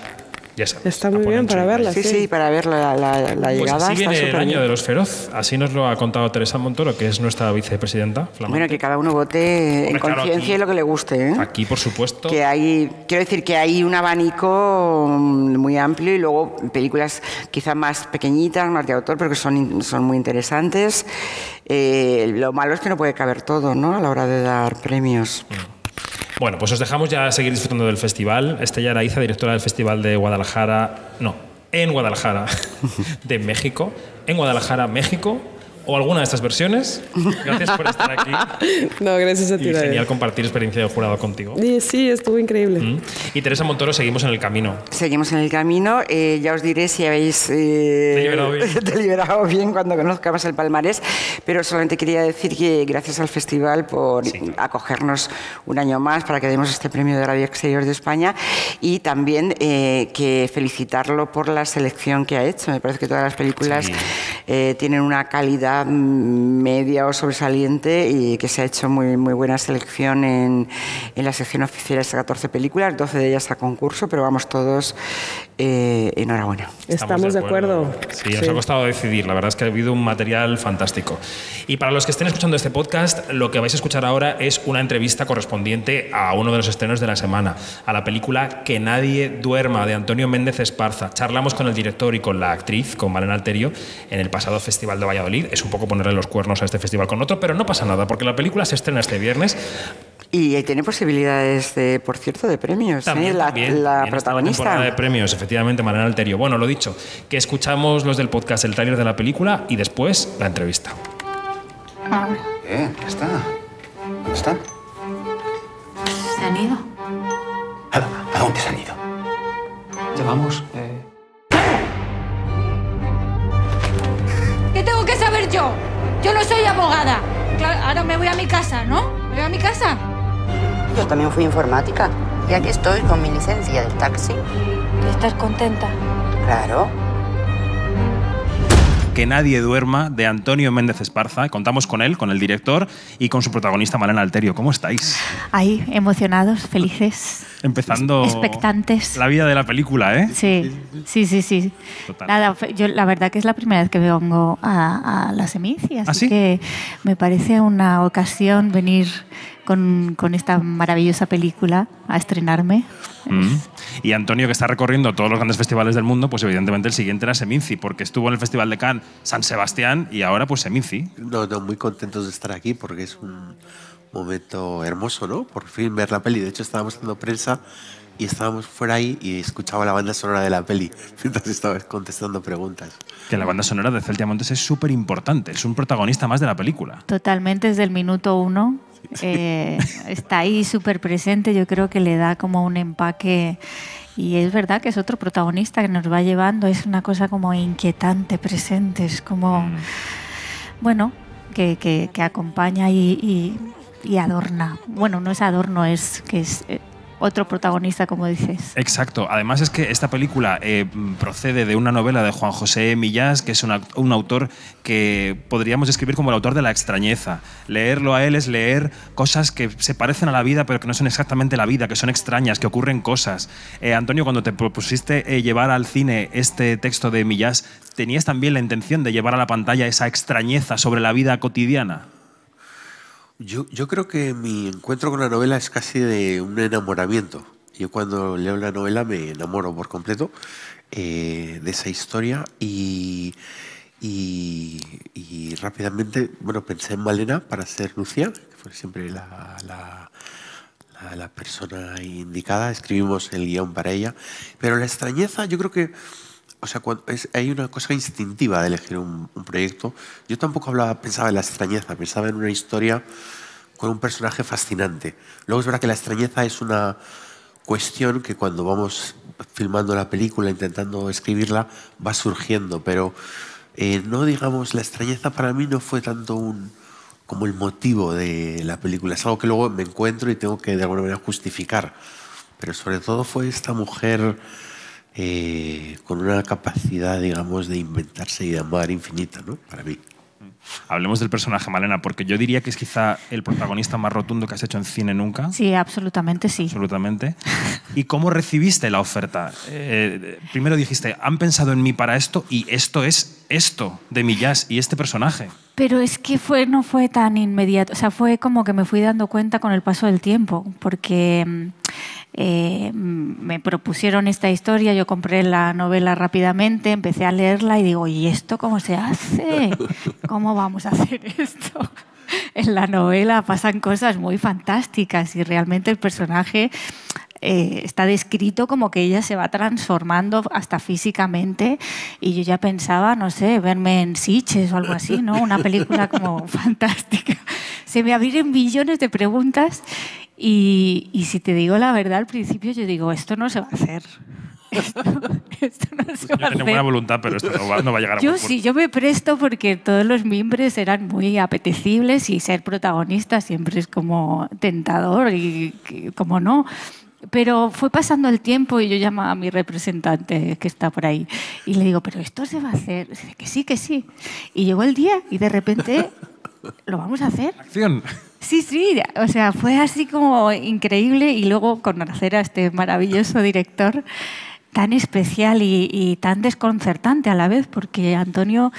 Ya sabes. Está muy bien para verla. sí, sí. sí, para ver la, la- la Pues llegada así está viene el año bien. de los feroz. Así nos lo ha contado Teresa Montoro, que es nuestra vicepresidenta. flamante. Bueno, que cada uno vote en Hombre, claro, conciencia y lo que le guste, ¿eh? Aquí, por supuesto. que hay quiero decir que hay un abanico mm, muy amplio y luego películas quizás más pequeñitas más de autor pero que son son muy interesantes Eh, lo malo es que no puede caber todo no a la hora de dar premios Bueno, pues os dejamos ya seguir disfrutando del festival. Estella Araiza, directora del Festival de Guadalajara, no, en Guadalajara, *laughs* de México, en Guadalajara, México, o alguna de estas versiones. Gracias por estar aquí *laughs* No, gracias a ti. y genial compartir experiencia de jurado contigo. Y sí, estuvo increíble. Mm. Y Teresa Montoro, seguimos en el camino. seguimos en el camino eh, ya os diré si habéis eh, Deliberado bien. *laughs* deliberado bien cuando conozcamos el palmarés pero solamente quería decir que gracias al festival por Sí, claro. acogernos un año más para que demos este premio de Radio Exterior de España y también eh, que felicitarlo por la selección que ha hecho. Me parece que todas las películas Sí. eh, tienen una calidad media o sobresaliente y que se ha hecho muy, muy buena selección en, en la sección oficial de 14 películas, 12 de ellas a concurso, pero vamos todos eh, enhorabuena. Estamos, de acuerdo. Sí, nos ha costado decidir. La verdad es que ha habido un material fantástico. Y para los que estén escuchando este podcast, lo que vais a escuchar ahora es una entrevista correspondiente a uno de los estrenos de la semana, a la película Que nadie duerma de Antonio Méndez Esparza. Charlamos con el director y con la actriz, con Malena Alterio, en el pasado Festival de Valladolid. Es un poco ponerle los cuernos a este festival con otro, pero no pasa nada, porque la película se estrena este viernes. Y tiene posibilidades, de, por cierto, de premios. ¿eh? También, La, también, la protagonista. de premios, efectivamente, Malena Alterio. Bueno, lo dicho, que escuchamos los del podcast, el tráiler de la película y después la entrevista. Eh, ya está. ¿Dónde están? Se han ido. ¿A, a dónde se han ido? Ya vamos. eh, ¿Qué tengo que saber yo? Yo no soy abogada. Claro, ahora me voy a mi casa, ¿no? Me voy a mi casa. Yo también fui informática. Y aquí estoy con mi licencia del taxi. ¿Estás contenta? Claro. Que nadie duerma de Antonio Méndez Esparza. Contamos con él, con el director y con su protagonista Malena Alterio. ¿Cómo estáis? Ahí, emocionados, felices, Empezando expectantes. la vida de la película, ¿eh? Sí, sí, sí, sí. Total. Nada, yo la verdad que es la primera vez que vengo a, a la Semici, así ¿Ah, sí? que me parece una ocasión venir con, con esta maravillosa película a estrenarme. Mm. Y Antonio, que está recorriendo todos los grandes festivales del mundo, pues evidentemente el siguiente era Seminci, porque estuvo en el Festival de Cannes, San Sebastián y ahora pues Seminci. No, no, muy contentos de estar aquí porque es un momento hermoso, ¿no? Por fin ver la peli. De hecho, estábamos haciendo prensa y estábamos fuera ahí y escuchaba la banda sonora de la peli *laughs* mientras estabas contestando preguntas. Que la banda sonora de Celtia Montes es súper importante, es un protagonista más de la película. Totalmente desde el minuto uno. Eh, está ahí súper presente, yo creo que le da como un empaque y es verdad que es otro protagonista que nos va llevando, es una cosa como inquietante presente, es como, Mm. bueno, que, que- que acompaña y, y- y adorna. Bueno, no es adorno, es que es eh, otro protagonista, como dices. Exacto. Además es que esta película eh, procede de una novela de Juan José Millás, que es un, aut- un autor que podríamos describir como el autor de la extrañeza. Leerlo a él es leer cosas que se parecen a la vida, pero que no son exactamente la vida, que son extrañas, que ocurren cosas. Eh, Antonio, cuando te propusiste eh, llevar al cine este texto de Millás, ¿tenías también la intención de llevar a la pantalla esa extrañeza sobre la vida cotidiana? Yo, yo creo que mi encuentro con la novela es casi de un enamoramiento. Yo cuando leo la novela me enamoro por completo eh, de esa historia y, y, rápidamente bueno, pensé en Malena para ser Lucía, que fue siempre la, la- la persona indicada. Escribimos el guion para ella. Pero la extrañeza yo creo que o sea, cuando es- hay una cosa instintiva de elegir un, un proyecto. Yo tampoco hablaba, pensaba en la extrañeza, pensaba en una historia con un personaje fascinante. Luego es verdad que la extrañeza es una cuestión que cuando vamos filmando la película, intentando escribirla, va surgiendo, pero eh, no digamos, la extrañeza para mí no fue tanto un como el motivo de la película, es algo que luego me encuentro y tengo que de alguna manera justificar, pero sobre todo fue esta mujer eh, con una capacidad, digamos, de inventarse y de amar infinita, ¿no? Para mí. Hablemos del personaje Malena, porque yo diría que es quizá el protagonista más rotundo que has hecho en cine nunca. Sí, absolutamente sí. Absolutamente. ¿Y cómo recibiste la oferta? Eh, primero dijiste, han pensado en mí para esto y esto es esto de mi jazz y este personaje. Pero es que fue, no fue tan inmediato, o sea, fue como que me fui dando cuenta con el paso del tiempo, porque mm, eh, me propusieron esta historia, yo compré la novela rápidamente, empecé a leerla y digo, ¿y esto cómo se hace? ¿Cómo vamos a hacer esto? *laughs* En la novela pasan cosas muy fantásticas y realmente el personaje eh, está descrito como que ella se va transformando hasta físicamente y yo ya pensaba, no sé, verme en Sitges o algo así, ¿no? Una película como *laughs* fantástica. Se me abrieron millones de preguntas y, y si te digo la verdad, al principio yo digo, esto no se va a hacer. *laughs* Esto, esto no se va a Yo tengo hacer. buena voluntad, pero esto no va, no va a llegar a Yo sí, yo me presto porque todos los mimbres eran muy apetecibles y ser protagonista siempre es como tentador y como no. Pero fue pasando el tiempo y yo llamaba a mi representante que está por ahí y le digo, pero esto se va a hacer. Dice que sí, que sí. Y llegó el día y de repente *laughs* lo vamos a hacer. Acción. Sí, sí, o sea, fue así como increíble y luego conocer a este maravilloso director tan especial y, y tan desconcertante a la vez, porque Antonio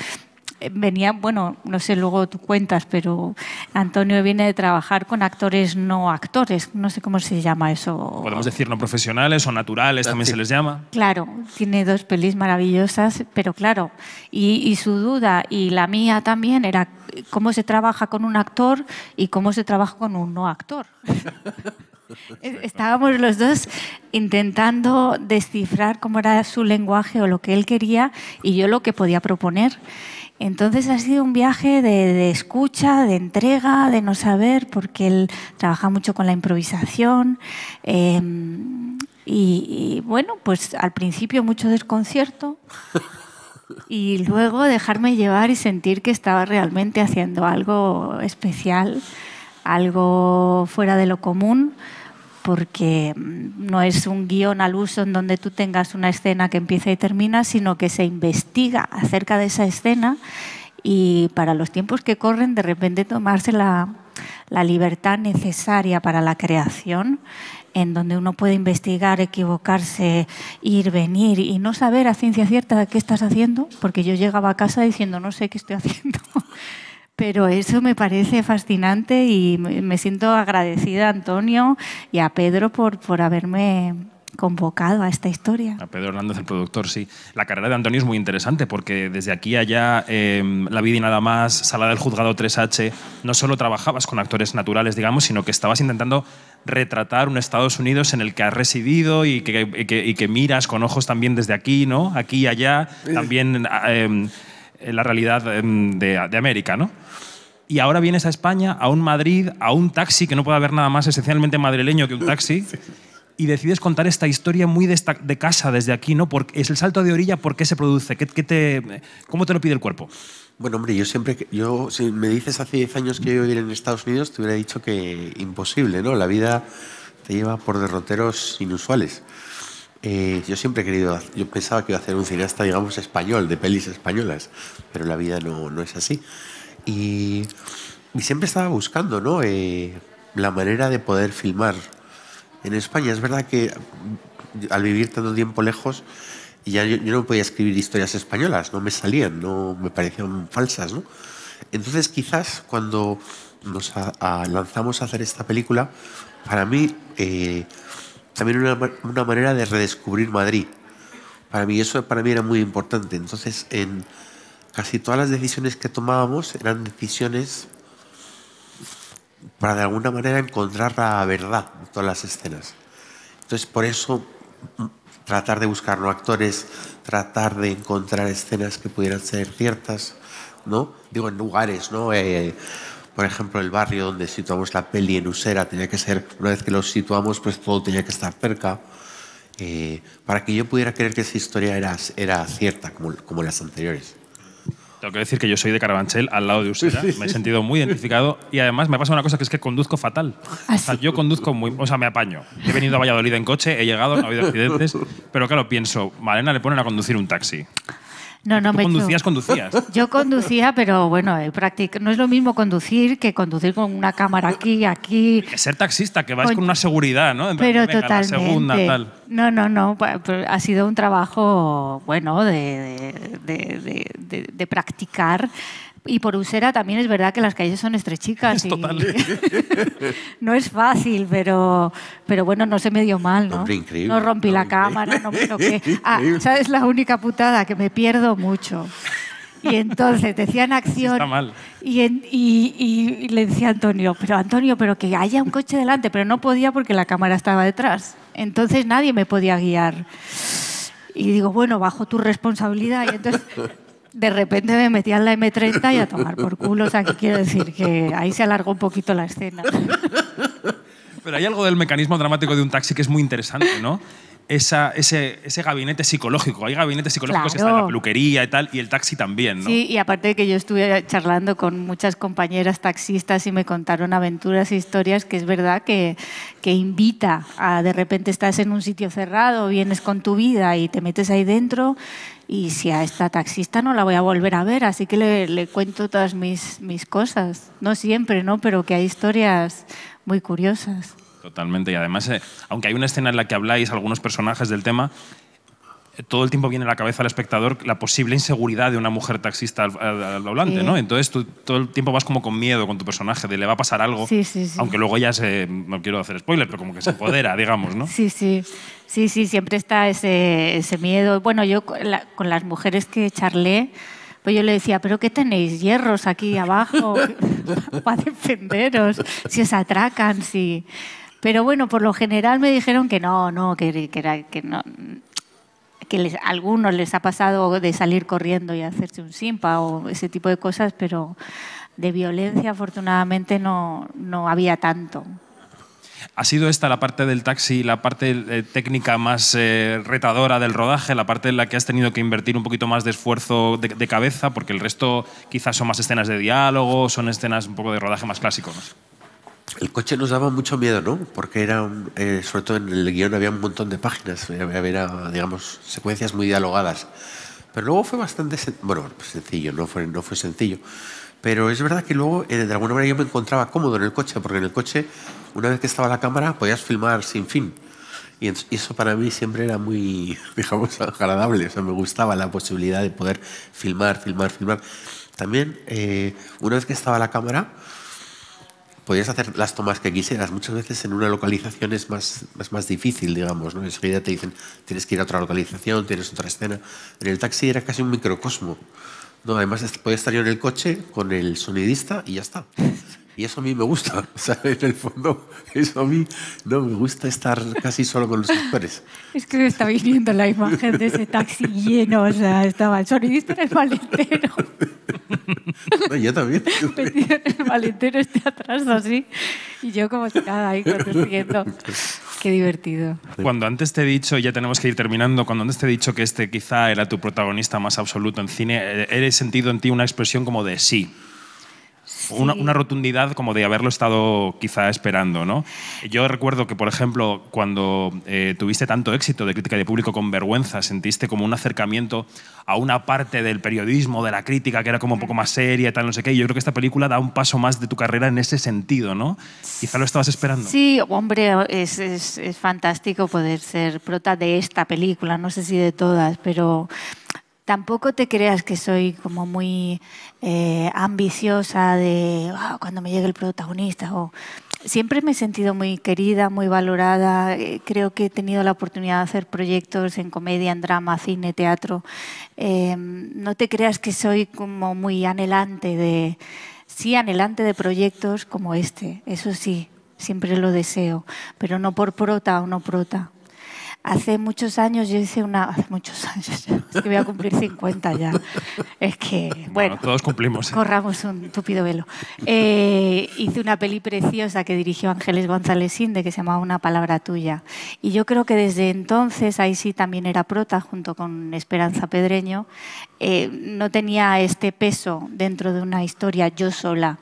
eh, venía, bueno, no sé, luego tú cuentas, pero Antonio viene de trabajar con actores no actores, no sé cómo se llama eso. Podemos decir no profesionales o naturales, también se les llama. Claro, tiene dos pelis maravillosas, pero claro, y, y su duda y la mía también era cómo se trabaja con un actor y cómo se trabaja con un no actor. *laughs* Estábamos los dos intentando descifrar cómo era su lenguaje o lo que él quería y yo lo que podía proponer. Entonces ha sido un viaje de, de escucha, de entrega, de no saber, porque él trabaja mucho con la improvisación. eh, y, y, bueno, pues al principio mucho desconcierto *laughs* y luego dejarme llevar y sentir que estaba realmente haciendo algo especial, algo fuera de lo común, porque mm, no es un guion al uso en donde tú tengas una escena que empieza y termina, sino que se investiga acerca de esa escena y para los tiempos que corren, de repente tomarse la, la libertad necesaria para la creación, en donde uno puede investigar, equivocarse, ir, venir y no saber a ciencia cierta qué estás haciendo, porque yo llegaba a casa diciendo no sé qué estoy haciendo. *laughs* Pero eso me parece fascinante y me siento agradecida a Antonio y a Pedro por, por haberme convocado a esta historia. A Pedro Hernández, el productor, sí. La carrera de Antonio es muy interesante porque desde aquí a allá, eh, La vida y nada más, Sala del Juzgado 3H, no solo trabajabas con actores naturales, digamos, sino que estabas intentando retratar un Estados Unidos en el que has residido y que, y que- y que miras con ojos también desde aquí, ¿no? Aquí y allá, también eh, en la realidad eh, de, de América, ¿no? Y ahora vienes a España, a un Madrid, a un taxi, que no puede haber nada más esencialmente madrileño que un taxi, *laughs* y decides contar esta historia muy de, casa desde aquí, ¿no? Porque es el salto de orilla, ¿por qué se produce? ¿Qué, te, ¿Cómo te lo pide el cuerpo? Bueno, hombre, yo siempre, yo, si me dices hace 10 años que a vivir en Estados Unidos, te hubiera dicho que imposible, ¿no? La vida te lleva por derroteros inusuales. Eh, yo siempre he querido, yo pensaba que iba a hacer un cineasta, digamos, español, de pelis españolas, pero la vida no, no es así. Y, y siempre estaba buscando, ¿no? Eh, la manera de poder filmar en España. Es verdad que mm, al vivir tanto tiempo lejos, ya yo, yo no podía escribir historias españolas, no me salían, no me parecían falsas, ¿no? Entonces quizás cuando nos a- a- lanzamos a hacer esta película, para mí eh, también una, una manera de redescubrir Madrid. Para mí eso para mí era muy importante. Entonces en casi todas las decisiones que tomábamos eran decisiones para de alguna manera encontrar la verdad en todas las escenas. Entonces, por eso, mm, tratar de buscar ¿no? actores, tratar de encontrar escenas que pudieran ser ciertas, ¿no? Digo, en lugares, ¿no? Eh, por ejemplo, el barrio donde situamos la peli en Usera tenía que ser, una vez que lo situamos, pues todo tenía que estar cerca, eh, para que yo pudiera creer que esa historia era, era cierta, como, como las anteriores. Tengo que decir que yo soy de Carabanchel, al lado de Usera. Me he sentido muy identificado y además me pasa una cosa que es que conduzco fatal. ¿Ah, O sea, yo conduzco muy... O sea, me apaño. He venido a Valladolid en coche, he llegado, no ha habido accidentes, *laughs* pero claro, pienso, Malena le ponen a conducir un taxi. No, no Tú me conducías, conducías. Yo conducía, pero bueno, eh, no es lo mismo conducir que conducir con una cámara aquí, aquí. Que ser taxista, que vais Con- con una seguridad, ¿no? Pero venga, la totalmente. segunda, tal. No, no, no. Ha sido un trabajo, bueno, de- de- de practicar. Y por Usera también es verdad que las calles son estrechicas. y *laughs* no es fácil, pero, pero bueno, no se me dio mal, ¿no? Hombre, increíble. No rompí la cámara, no me toqué. *laughs* Ah, ¿sabes la única putada? Que me pierdo mucho. Y entonces decían acción. Está mal. Y, en- y- y- y le decía a Antonio, pero Antonio, pero que haya un coche delante, pero no podía porque la cámara estaba detrás. Entonces nadie me podía guiar. Y digo, bueno, bajo tu responsabilidad. Y entonces de repente me metí en la M30 y a tomar por culo. O sea, que quiero decir que ahí se alargó un poquito la escena. Pero hay algo del mecanismo dramático de un taxi que es muy interesante, ¿no? Esa, ese, ese gabinete psicológico. Hay gabinetes psicológicos que están en la peluquería y tal, y el taxi también, ¿no? Sí, y aparte de que yo estuve charlando con muchas compañeras taxistas y me contaron aventuras e historias que es verdad que, que invita a de repente estás en un sitio cerrado, vienes con tu vida y te metes ahí dentro y si a esta taxista no la voy a volver a ver, así que le, cuento todas mis, mis cosas. No siempre, ¿no? Pero que hay historias muy curiosas. Totalmente. Y además, eh, aunque hay una escena en la que habláis algunos personajes del tema, todo el tiempo viene a la cabeza al espectador la posible inseguridad de una mujer taxista al, al- Sí. ¿no? Entonces tú todo el tiempo vas como con miedo con tu personaje, de le va a pasar algo. Sí, sí, sí. Aunque luego ya se. No quiero hacer spoiler, pero como que se empodera, digamos, ¿no? *laughs* Sí, sí, sí, sí, siempre está ese, ese miedo. Bueno, yo con, la- con las mujeres que charlé, pues yo le decía, pero ¿qué tenéis? ¿Hierros aquí abajo *laughs* para defenderos? Si os atracan, si... Pero bueno, por lo general me dijeron que no, no, que, que, era, que no que les, a algunos les ha pasado de salir corriendo y hacerse un simpa o ese tipo de cosas, pero de violencia afortunadamente no, no había tanto. ¿Ha sido esta la parte del taxi, la parte eh, técnica más eh, retadora del rodaje, la parte en la que has tenido que invertir un poquito más de esfuerzo de, de cabeza? Porque el resto quizás son más escenas de diálogo, son escenas un poco de rodaje más clásico, ¿no? El coche nos daba mucho miedo, ¿no? Porque era, un- eh, sobre todo en el guion había un montón de páginas, había, había, digamos, secuencias muy dialogadas. Pero luego fue bastante, bueno, pues sencillo, no fue, no fue sencillo. Pero es verdad que luego, eh, de alguna manera, yo me encontraba cómodo en el coche, porque en el coche, una vez que estaba la cámara, podías filmar sin fin. Y eso para mí siempre era muy, *laughs* digamos, agradable. O sea, me gustaba la posibilidad de poder filmar, filmar, filmar. También, eh, una vez que estaba la cámara, podías hacer las tomas que quisieras. Muchas veces en una localización es más, es más difícil, digamos, ¿no? Enseguida te dicen, tienes que ir a otra localización, tienes otra escena. En el taxi era casi un microcosmo. No, además podía estar yo en el coche con el sonidista y ya está. Y eso a mí me gusta, *laughs* ¿sabes? En el fondo, eso a mí no me gusta estar casi solo con los actores. Es que me está viniendo la imagen de ese taxi lleno, o sea, estaba el sonidista en el maletero. No, yo también. *laughs* Metido en el maletero este atrás así, y yo como si nada ahí conduciendo. Qué divertido. Cuando antes te he dicho, ya tenemos que ir terminando, cuando antes te he dicho que este quizá era tu protagonista más absoluto en cine, eh, he sentido en ti una expresión como de sí. Una, una, rotundidad como de haberlo estado quizá esperando. ¿no? Yo recuerdo que, por ejemplo, cuando eh, tuviste tanto éxito de crítica de público con vergüenza, sentiste como un acercamiento a una parte del periodismo, de la crítica, que era como un poco más seria y tal, no sé qué. Y yo creo que esta película da un paso más de tu carrera en ese sentido, ¿no? Quizá lo estabas esperando. Sí, hombre, es, es, es fantástico poder ser prota de esta película, no sé si de todas, pero tampoco te creas que soy como muy eh, ambiciosa de "Ah, cuando me llegue el protagonista. O... Siempre me he sentido muy querida, muy valorada. Eh, creo que he tenido la oportunidad de hacer proyectos en comedia, en drama, cine, teatro. Eh, no te creas que soy como muy anhelante de... Sí, anhelante de proyectos como este, eso sí, siempre lo deseo, pero no por prota o no prota. Hace muchos años yo hice una... Hace muchos años, *laughs* es que voy a cumplir 50 ya. Es que, bueno, Bueno, todos cumplimos. ¿eh? corramos un tupido velo. Eh, hice una peli preciosa que dirigió Ángeles González Inde que se llamaba Una palabra tuya. Y yo creo que desde entonces, ahí sí también era prota, junto con Esperanza Pedreño, eh, no tenía este peso dentro de una historia yo sola.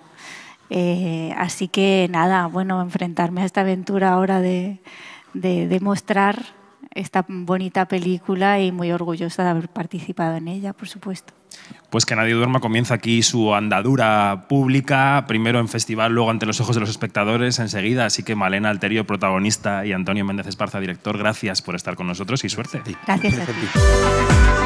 Eh, así que nada, bueno, enfrentarme a esta aventura ahora de, de, de mostrar esta bonita película y muy orgullosa de haber participado en ella, por supuesto. Pues que nadie duerma comienza aquí su andadura pública, primero en festival, luego ante los ojos de los espectadores enseguida. Así que Malena Alterio, protagonista, y Antonio Méndez Esparza, director, gracias por estar con nosotros y suerte. Gracias a ti.